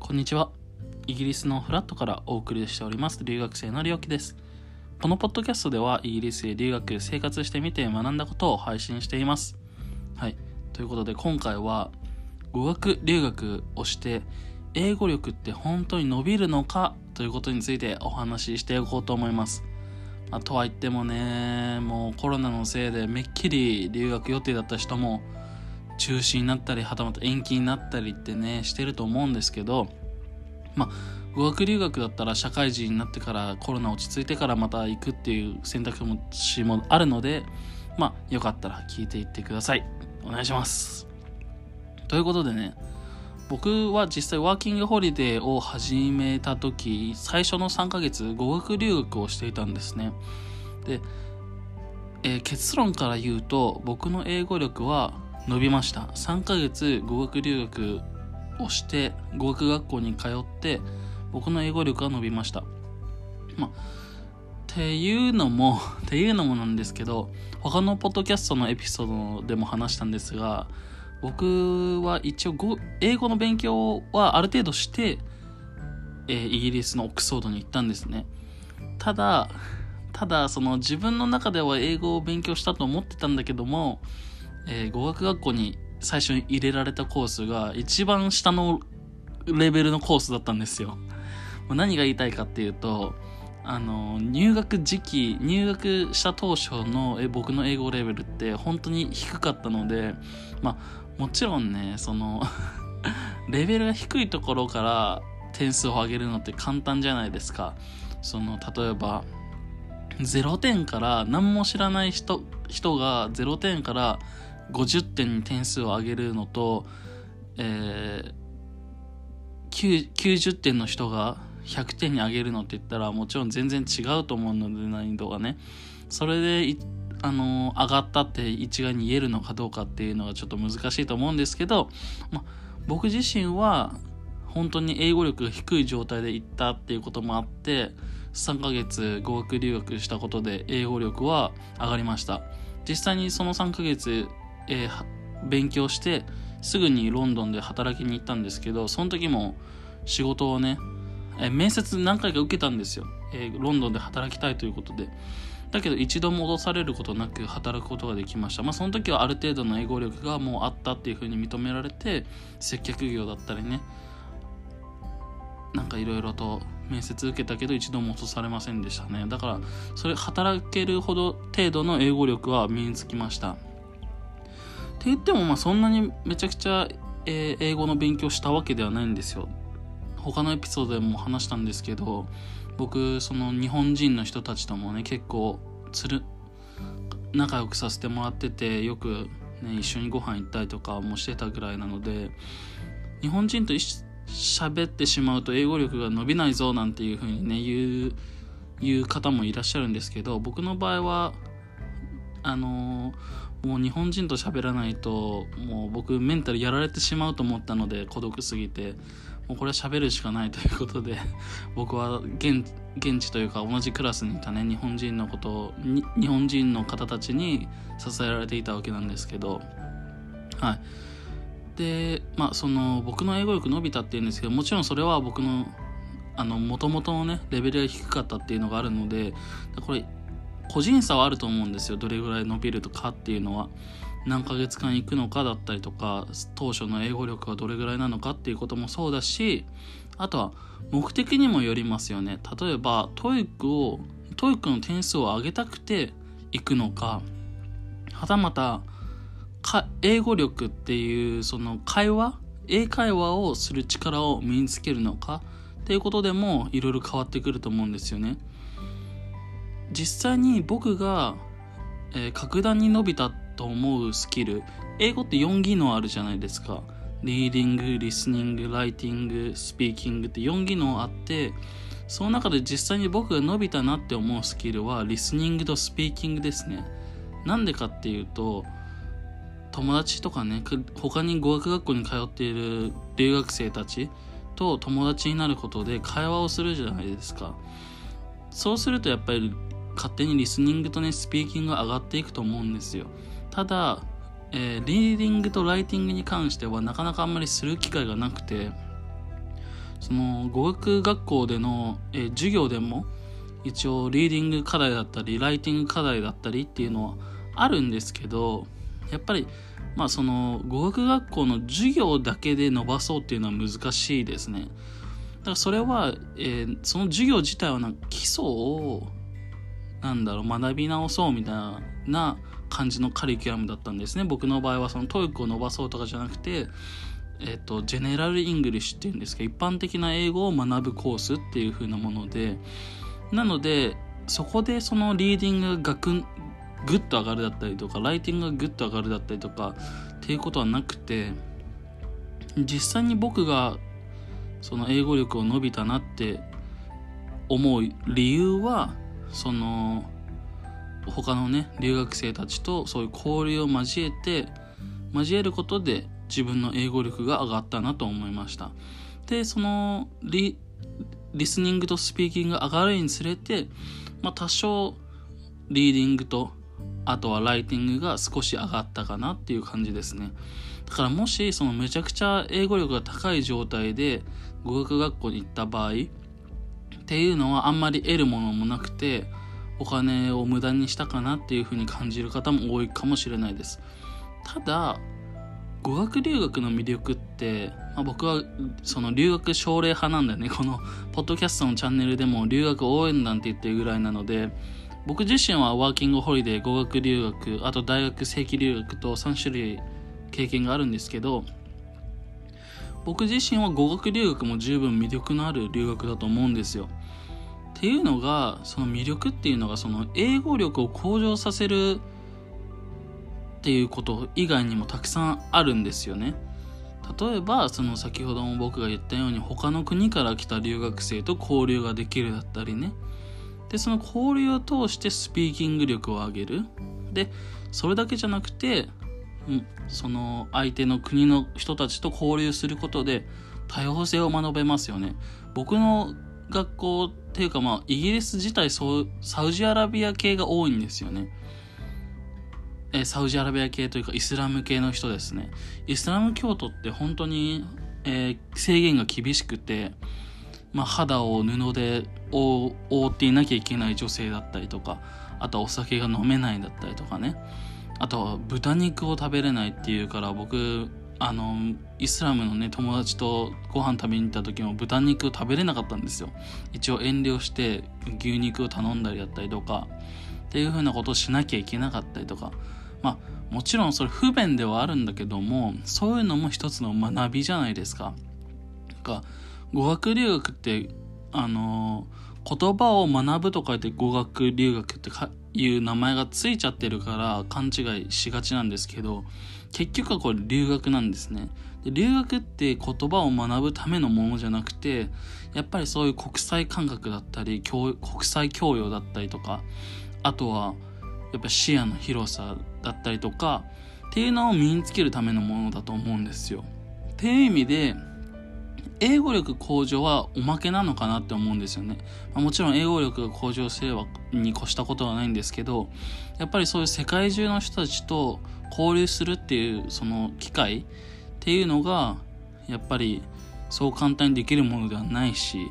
こんにちは。イギリスのフラットからお送りしております留学生のりょうきです。このポッドキャストではイギリスへ留学、生活してみて学んだことを配信しています。はい。ということで今回は語学留学をして英語力って本当に伸びるのか？ということについてお話ししていこうと思います。あ、とは言ってもね、もうコロナのせいでめっきり留学予定だった人も中止になったりはたまた延期になったりってねしてると思うんですけどまあ語学留学だったら社会人になってからコロナ落ち着いてからまた行くっていう選択肢もあるのでまあよかったら聞いていってください。お願いします。ということでね僕は実際ワーキングホリデーを始めた時最初の3ヶ月語学留学をしていたんですね。で、えー結論から言うと僕の英語力は伸びました。3ヶ月語学留学をして語学学校に通って僕の英語力が伸びました。まっていうのも っていうのもなんですけど他のポッドキャストのエピソードでも話したんですが僕は一応英語の勉強はある程度して、えーイギリスのオックスフォードに行ったんですね。ただただその自分の中では英語を勉強したと思ってたんだけどもえー語学学校に最初に入れられたコースが一番下のレベルのコースだったんですよ。何が言いたいかっていうと、あの、入学時期、入学した当初の僕の英語レベルって本当に低かったので、まあ、もちろんね、その、レベルが低いところから点数を上げるのって簡単じゃないですか。その、例えば、0点から何も知らない人人が0点から50点に点数を上げるのと、えー90点の人が100点に上げるのって言ったらもちろん全然違うと思うので難易度がね。それであの上がったって一概に言えるのかどうかっていうのがちょっと難しいと思うんですけど、ま、僕自身は本当に英語力が低い状態で行ったっていうこともあって3ヶ月語学留学したことで英語力は上がりました。実際にその3ヶ月、えー勉強してすぐにロンドンで働きに行ったんですけどその時も仕事をね、えー面接何回か受けたんですよ、えーロンドンで働きたいということで。だけど一度も脅されることなく働くことができました。まあその時はある程度の英語力がもうあったっていうふうに認められて接客業だったりねなんかいろいろと面接受けたけど一度も落とされませんでしたね。だからそれ働けるほど程度の英語力は身につきました。って言ってもまあそんなにめちゃくちゃ、え英語の勉強したわけではないんですよ。他のエピソードでも話したんですけど僕その日本人の人たちともね結構つる仲良くさせてもらっててよく、ね、一緒にご飯行ったりとかもしてたぐらいなので日本人と一緒喋ってしまうと英語力が伸びないぞなんていう風にね言う言う方もいらっしゃるんですけど僕の場合はあのもう日本人と喋らないともう僕メンタルやられてしまうと思ったので孤独すぎてもうこれは喋るしかないということで 僕は現地というか同じクラスにいたね日本人のことをに日本人の方たちに支えられていたわけなんですけどはい。でまあその僕の英語力伸びたっていうんですけどもちろんそれは僕のあの元々のねレベルが低かったっていうのがあるのでこれ個人差はあると思うんですよ。どれぐらい伸びるとかっていうのは。何ヶ月間行くのかだったりとか当初の英語力がどれぐらいなのかっていうこともそうだしあとは目的にもよりますよね。例えば TOEIC を TOEIC の点数を上げたくて行くのかはたまた英語力っていうその会話英会話をする力を身につけるのかっていうことでもいろいろ変わってくると思うんですよね。実際に僕が、えー格段に伸びたと思うスキル英語って4技能あるじゃないですか。リーディング、リスニング、ライティング、スピーキングって4技能あってその中で実際に僕が伸びたなって思うスキルはリスニングとスピーキングですね。なんでかっていうと友達とかね他に語学学校に通っている留学生たちと友達になることで会話をするじゃないですか。そうするとやっぱり勝手にリスニングとねスピーキングが上がっていくと思うんですよただえー、リーディングとライティングに関してはなかなかあんまりする機会がなくてその語学学校での、えー、授業でも一応リーディング課題だったりライティング課題だったりっていうのはあるんですけどやっぱりまあその語学学校の授業だけで伸ばそうっていうのは難しいですね。だからそれは、えー、その授業自体はなんか基礎をなんだろう学び直そうみたいな感じのカリキュラムだったんですね。僕の場合はその TOEIC を伸ばそうとかじゃなくてえっ、と General English っていうんですか一般的な英語を学ぶコースっていう風なものでなのでそこでそのリーディングがグッと上がるだったりとかライティングがグッと上がるだったりとかっていうことはなくて実際に僕がその英語力を伸びたなって思う理由はその他のね留学生たちとそういう交流を交えて交えることで自分の英語力が上がったなと思いました。でそのリリスニングとスピーキングが上がるにつれて、まあ、多少リーディングとあとはライティングが少し上がったかなっていう感じですね。だからもしそのめちゃくちゃ英語力が高い状態で語学学校に行った場合っていうのはあんまり得るものもなくてお金を無駄にしたかなっていうふうに感じる方も多いかもしれないですただ語学留学の魅力って、まあ、僕はその留学奨励派なんだよね このポッドキャストのチャンネルでも留学応援団って言ってるぐらいなので僕自身はワーキングホリデー語学留学あと大学正規留学と3種類経験があるんですけど僕自身は語学留学も十分魅力のある留学だと思うんですよ。っていうのがその魅力っていうのがその英語力を向上させるっていうこと以外にもたくさんあるんですよね。例えばその先ほども僕が言ったように他の国から来た留学生と交流ができるだったりね。でその交流を通してスピーキング力を上げる。でそれだけじゃなくてその相手の国の人たちと交流することで多様性を学べますよね。僕の学校ていうかまあイギリス自体そうサウジアラビア系が多いんですよね。えサウジアラビア系というかイスラム系の人ですね。イスラム教徒って本当に、えー、制限が厳しくてまあ、肌を布で覆っていなきゃいけない女性だったりとかあとはお酒が飲めないだったりとかね。あとは豚肉を食べれないっていうから僕あのイスラムのね友達とご飯食べに行った時も豚肉を食べれなかったんですよ一応遠慮して牛肉を頼んだりだったりとかっていう風なことをしなきゃいけなかったりとかまあもちろんそれ不便ではあるんだけどもそういうのも一つの学びじゃないですか。か語学留学ってあの言葉を学ぶと書いて語学留学っていう名前がついちゃってるから勘違いしがちなんですけど結局はこれ留学なんですね。で留学って言葉を学ぶためのものじゃなくてやっぱりそういう国際感覚だったり国際教養だったりとかあとはやっぱ視野の広さだったりとかっていうのを身につけるためのものだと思うんですよ。っていう意味で英語力向上はおまけなのかなって思うんですよね。まあ、もちろん英語力が向上すればに越したことはないんですけど、やっぱりそういう世界中の人たちと交流するっていうその機会っていうのが、やっぱりそう簡単にできるものではないし、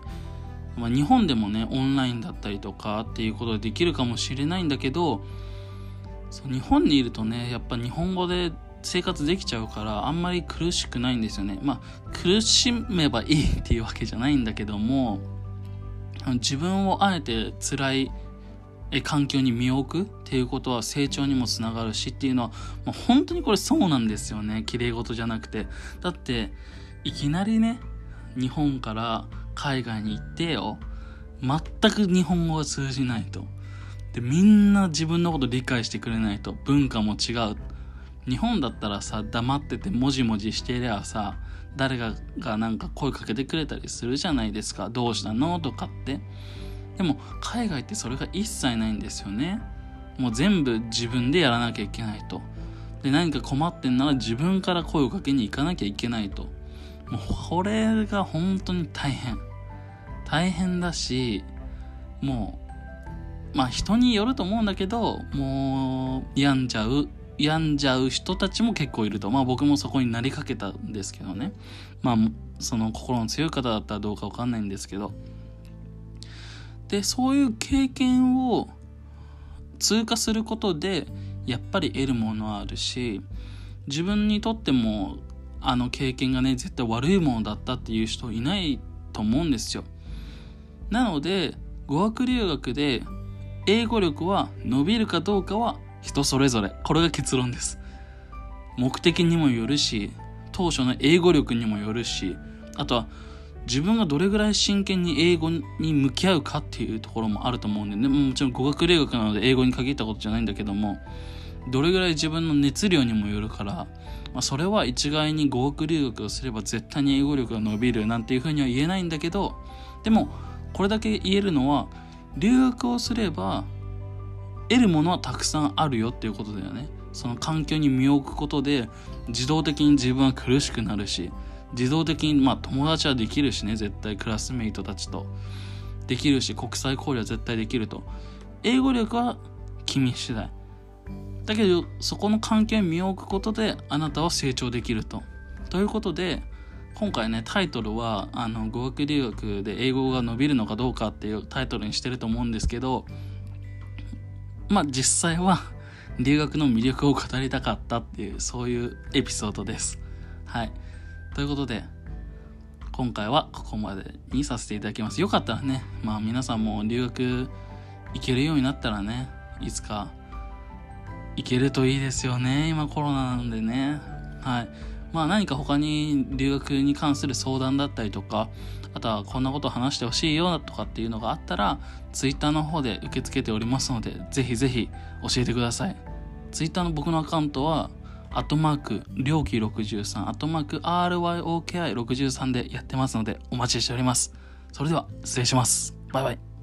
まあ、日本でもね、オンラインだったりとかっていうことでできるかもしれないんだけど、そう日本にいるとね、やっぱ日本語で生活できちゃうからあんまり苦しくないんですよね。まあ苦しめばいいっていうわけじゃないんだけども自分をあえて辛い環境に身を置くっていうことは成長にもつながるしっていうのは、まあ、本当にこれそうなんですよね。綺麗事じゃなくて。だっていきなりね日本から海外に行ってよ全く日本語が通じないと。でみんな自分のこと理解してくれないと。文化も違う。日本だったらさ黙っててもじもじしていればさ誰かがなんか声かけてくれたりするじゃないですか。どうしたの？とかって。でも海外ってそれが一切ないんですよね。もう全部自分でやらなきゃいけないと。で何か困ってんなら自分から声をかけに行かなきゃいけないと。もうこれが本当に大変。大変だしもうまあ人によると思うんだけどもう病んじゃう。病んじゃう人たちも結構いると。まあ僕もそこになりかけたんですけどね。まあその心の強い方だったらどうかわかんないんですけど。で、そういう経験を通過することで、やっぱり得るものはあるし、自分にとってもあの経験がね、絶対悪いものだったっていう人いないと思うんですよ。なので、語学留学で英語力は伸びるかどうかは人それぞれ。これが結論です。目的にもよるし、当初の英語力にもよるし、あとは自分がどれぐらい真剣に英語に向き合うかっていうところもあると思うんでね、もちろん語学留学なので英語に限ったことじゃないんだけども、どれぐらい自分の熱量にもよるから、まあ、それは一概に語学留学をすれば絶対に英語力が伸びるなんていうふうには言えないんだけど、でも、これだけ言えるのは、留学をすれば得るものはたくさんあるよっていうことだよね。その環境に身を置くことで自動的に自分は苦しくなるし自動的にまあ友達はできるしね絶対クラスメイトたちと。できるし国際交流は絶対できると。英語力は君次第。だけどそこの環境に身を置くことであなたは成長できると。ということで今回ねタイトルはあの語学留学で英語が伸びるのかどうかっていうタイトルにしてると思うんですけどまあ実際は留学の魅力を語りたかったっていうそういうエピソードです。はい。ということで今回はここまでにさせていただきます。よかったらねまあ皆さんも留学行けるようになったらねいつか行けるといいですよね今コロナなんでね。はい。まあ何か他に留学に関する相談だったりとか、あとはこんなこと話してほしいよとかっていうのがあったら、Twitter の方で受け付けておりますので、ぜひぜひ教えてください。Twitter の僕のアカウントは、アットマーク、良き63、アットマーク、RYOKI63 でやってますので、お待ちしております。それでは、失礼します。バイバイ。